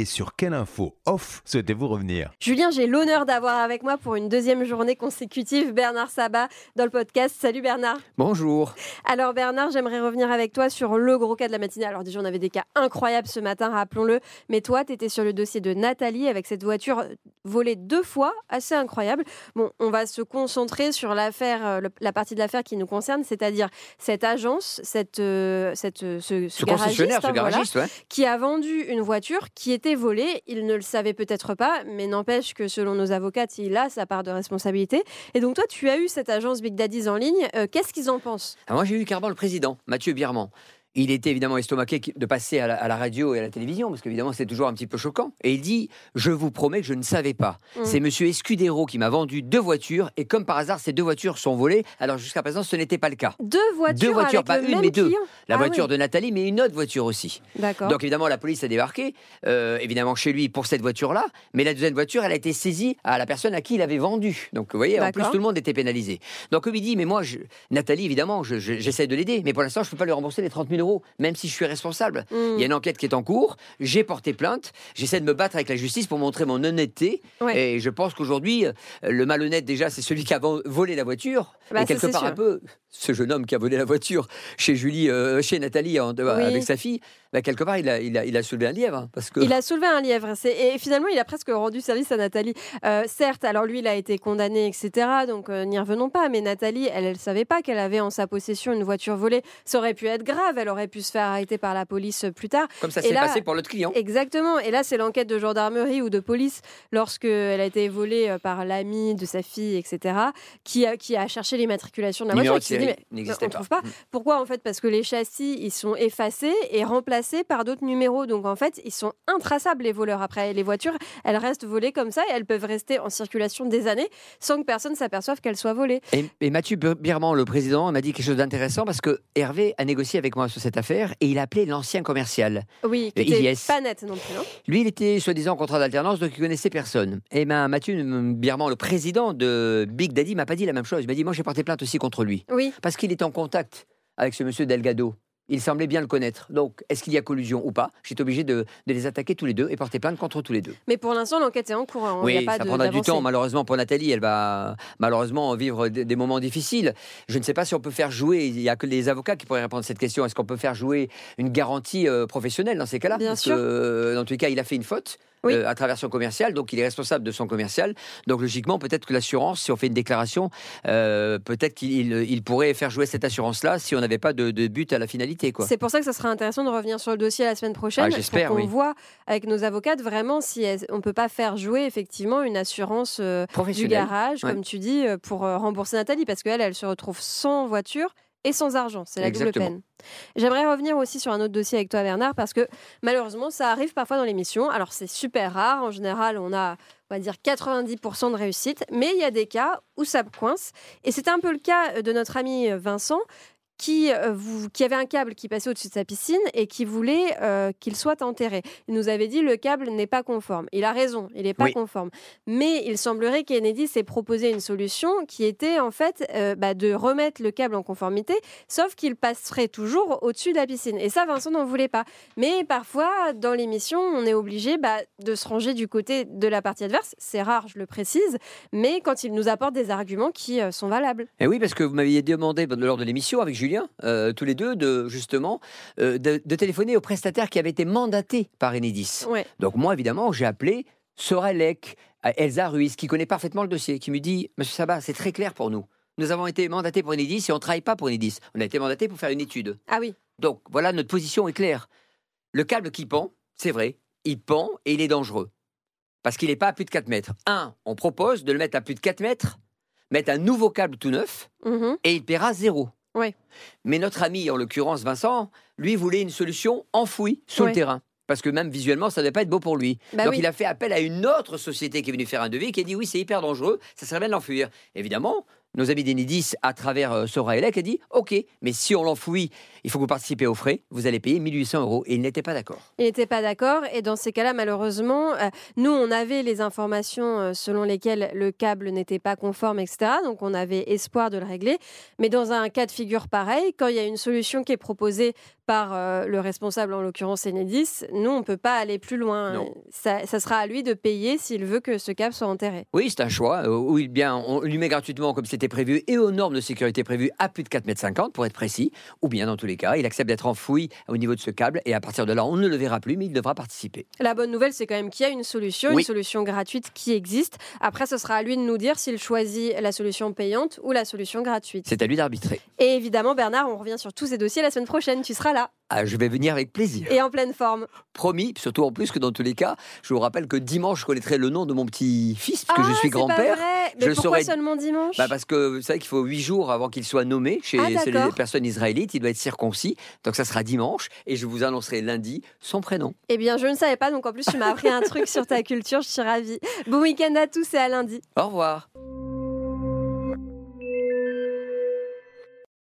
et sur quelle info off souhaitez-vous revenir Julien, j'ai l'honneur d'avoir avec moi pour une deuxième journée consécutive Bernard Sabat dans le podcast. Salut Bernard. Bonjour. Alors Bernard, j'aimerais revenir avec toi sur le gros cas de la matinée. Alors déjà, on avait des cas incroyables ce matin, rappelons-le. Mais toi, tu étais sur le dossier de Nathalie avec cette voiture volée deux fois, assez incroyable. Bon, on va se concentrer sur l'affaire, euh, la partie de l'affaire qui nous concerne, c'est-à-dire cette agence, cette, euh, cette, euh, ce, ce, concessionnaire, ce hein, garagiste, ouais. qui a vendu une voiture qui était volée. Il ne le savait peut-être pas, mais n'empêche que selon nos avocats, il a sa part de responsabilité. Et donc toi, tu as eu cette agence Big Daddy's en ligne. Euh, Qu'est-ce qu'ils en pensent? Ah, Moi, j'ai eu carrément le président, Mathieu Birman. Il était évidemment estomaqué de passer à la, à la radio et à la télévision, parce qu'évidemment, c'est toujours un petit peu choquant. Et il dit Je vous promets que je ne savais pas. Mm. C'est monsieur Escudero qui m'a vendu deux voitures, et comme par hasard, ces deux voitures sont volées. Alors, jusqu'à présent, ce n'était pas le cas. Deux voitures Deux voitures, avec pas le une, même mais deux. client La Ah voiture oui. de Nathalie, mais une autre voiture aussi. D'accord. Donc évidemment, la police a débarqué, euh, évidemment chez lui pour cette voiture-là, mais la deuxième voiture, elle a été saisie à la personne à qui il avait vendu. Donc vous voyez, en plus tout le monde était pénalisé. Donc comme il dit, mais moi, je- Nathalie, évidemment, je- je- j'essaie de l'aider, mais pour l'instant, je ne peux pas lui rembourser les 30 000 euros, même si je suis responsable. Mm. Il y a une enquête qui est en cours, j'ai porté plainte, j'essaie de me battre avec la justice pour montrer mon honnêteté, Ouais. et je pense qu'aujourd'hui, euh, le malhonnête déjà, c'est celui qui a vo- volé la voiture, Bah, et quelque part sûr. un peu, ce jeune homme qui a volé la voiture chez Julie, euh, chez Nathalie, en- avec sa fille, bah, quelque part, il a, il, a, il a soulevé un lièvre. hein, Parce que... Il a soulevé un lièvre. C'est- Et finalement, il a presque rendu service à Nathalie. Euh, certes, alors lui, il a été condamné, etc. Donc euh, n'y revenons pas. Mais Nathalie, elle, elle savait pas qu'elle avait en sa possession une voiture volée. Ça aurait pu être grave. Elle aurait pu se faire arrêter par la police plus tard. Comme ça s'est là- passé pour l'autre client. Exactement. Et là, c'est l'enquête de gendarmerie ou de police lorsque elle a été volée euh, par l'ami de sa fille, etc. Qui a, qui a cherché l'immatriculation de la voiture. qui dit, mais n'existait on pas. trouve pas. Mm. Pourquoi en fait? Parce que les châssis, ils sont effacés et remplacés par d'autres numéros. Donc en fait, ils sont intraçables les voleurs. Après, les voitures, elles restent volées comme ça et elles peuvent rester en circulation des années sans que personne s'aperçoive qu'elles soient volées. Et, et Mathieu Bir- Birman, le président, m'a dit quelque chose d'intéressant parce que Hervé a négocié avec moi sur cette affaire et il a appelé l'ancien commercial. Oui, qui Le était pas net non plus. hein. Lui, il était soi-disant en contrat d'alternance, donc il connaissait personne. Et ben, Mathieu Birman, le président de Big Daddy, m'a pas dit la même chose. Il m'a dit Moi, j'ai porté plainte aussi contre lui. Oui. Parce qu'il est en contact avec ce monsieur Delgado. Il semblait bien le connaître. Donc, est-ce qu'il y a collusion ou pas? J'étais obligé de, de les attaquer tous les deux et porter plainte contre tous les deux. Mais pour l'instant, l'enquête est en cours. hein. Il Oui, a pas ça de- prendra du temps. Malheureusement pour Nathalie, elle va malheureusement vivre des, des moments difficiles. Je ne sais pas si on peut faire jouer. Il n'y a que les avocats qui pourraient répondre à cette question. Est-ce qu'on peut faire jouer une garantie euh, professionnelle dans ces cas-là? Bien Parce sûr. que, euh, dans tous les cas, il a fait une faute. Oui. euh, à travers son commercial, donc il est responsable de son commercial. Donc logiquement, peut-être que l'assurance, si on fait une déclaration, euh, peut-être qu'il il pourrait faire jouer cette assurance-là si on n'avait pas de, de but à la finalité. C'est pour ça que ça sera intéressant de revenir sur le dossier la semaine prochaine. Ah, pour qu'on oui. voit avec nos avocates vraiment si on peut pas faire jouer effectivement une assurance euh, du garage, ouais. comme tu dis, pour rembourser Nathalie, parce qu'elle, elle se retrouve sans voiture et sans argent. C'est la Exactement. double peine. J'aimerais revenir aussi sur un autre dossier avec toi, Bernard, parce que malheureusement, ça arrive parfois dans l'émission. Alors, c'est super rare. En général, on a, on va dire, 90% de réussite. Mais il y a des cas où ça coince. Et c'était un peu le cas de notre ami Vincent. Qui, euh, vous- qui avait un câble qui passait au-dessus de sa piscine et qui voulait euh, qu'il soit enterré. Il nous avait dit le câble n'est pas conforme. Il a raison, il n'est pas Oui. conforme. Mais il semblerait qu'Enedis s'est proposé une solution qui était en fait euh, bah, de remettre le câble en conformité, sauf qu'il passerait toujours au-dessus de la piscine. Et ça, Vincent n'en voulait pas. Mais parfois, dans l'émission, on est obligé bah, de se ranger du côté de la partie adverse. C'est rare, je le précise, mais quand il nous apporte des arguments qui sont valables. Et oui, parce que vous m'aviez demandé lors de l'émission avec Julien, euh, tous les deux, de justement euh, de, de téléphoner au prestataire qui avait été mandaté par Enedis. Ouais. Donc moi, évidemment, j'ai appelé Sorelec, à Elsa Ruiz, qui connaît parfaitement le dossier, qui me dit, Monsieur Sabat, c'est très clair pour nous. Nous avons été mandatés pour Enedis et on ne travaille pas pour Enedis. On a été mandatés pour faire une étude. Ah oui, Donc voilà, notre position est claire. Le câble qui pend, c'est vrai, il pend et il est dangereux. Parce qu'il n'est pas à plus de 4 mètres. Un, on propose de le mettre à plus de 4 mètres, mettre un nouveau câble tout neuf, Mhm. et il paiera zéro. Oui. Mais notre ami, en l'occurrence Vincent, lui voulait une solution enfouie sous Oui. le terrain. Parce que même visuellement, ça ne devait pas être beau pour lui. Bah Donc oui. il a fait appel à une autre société qui est venue faire un devis, qui a dit oui, c'est hyper dangereux, ça serait bien de l'enfuir. Évidemment, nos amis d'Enidis, à travers euh, Sora Elec, a dit OK, mais si on l'enfouit, il faut que vous participiez aux frais, vous allez payer 1800 euros. Et il n'était pas d'accord. Il n'était pas d'accord. Et dans ces cas-là, malheureusement, euh, nous, on avait les informations euh, selon lesquelles le câble n'était pas conforme, etc. Donc, on avait espoir de le régler. Mais dans un cas de figure pareil, quand il y a une solution qui est proposée par euh, le responsable, en l'occurrence Enedis, nous, on ne peut pas aller plus loin. Non. Ça, ça sera à lui de payer s'il veut que ce câble soit enterré. Oui, c'est un choix. euh, Ou bien on lui met gratuitement comme c'était prévu et aux normes de sécurité prévues à plus de 4,50 m pour être précis. Ou bien dans tous les cas, il accepte d'être enfoui au niveau de ce câble et à partir de là, on ne le verra plus, mais il devra participer. La bonne nouvelle, c'est quand même qu'il y a une solution, Oui. une solution gratuite qui existe. Après, ce sera à lui de nous dire s'il choisit la solution payante ou la solution gratuite. C'est à lui d'arbitrer. Et évidemment, Bernard, on revient sur tous ces dossiers la semaine prochaine. Tu seras là Ah, je vais venir avec plaisir. et en pleine forme. Promis, surtout en plus que dans tous les cas, je vous rappelle que dimanche, je connaîtrai le nom de mon petit-fils, puisque je Ah, suis c'est pas grand-père. Mais Je pourquoi seulement dimanche Bah parce que vous savez qu'il faut huit jours avant qu'il soit nommé chez Ah, les personnes israélites. Il doit être circoncis. Donc ça sera dimanche. Et je vous annoncerai lundi son prénom. Eh bien, je ne savais pas. Donc, en plus, tu m'as appris un truc sur ta culture. Je suis ravie. Bon week-end à tous et à lundi. Au revoir.